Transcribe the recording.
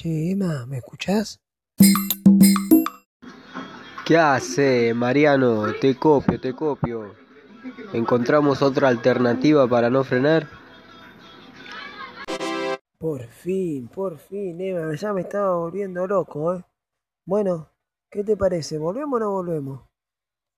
Che, Emma, ¿me escuchás? ¿Qué hace, Mariano? Te copio, te copio. ¿Encontramos otra alternativa para no frenar? Por fin, por fin, Emma, ya me estaba volviendo loco, ¿eh? Bueno, ¿qué te parece? ¿Volvemos o no volvemos?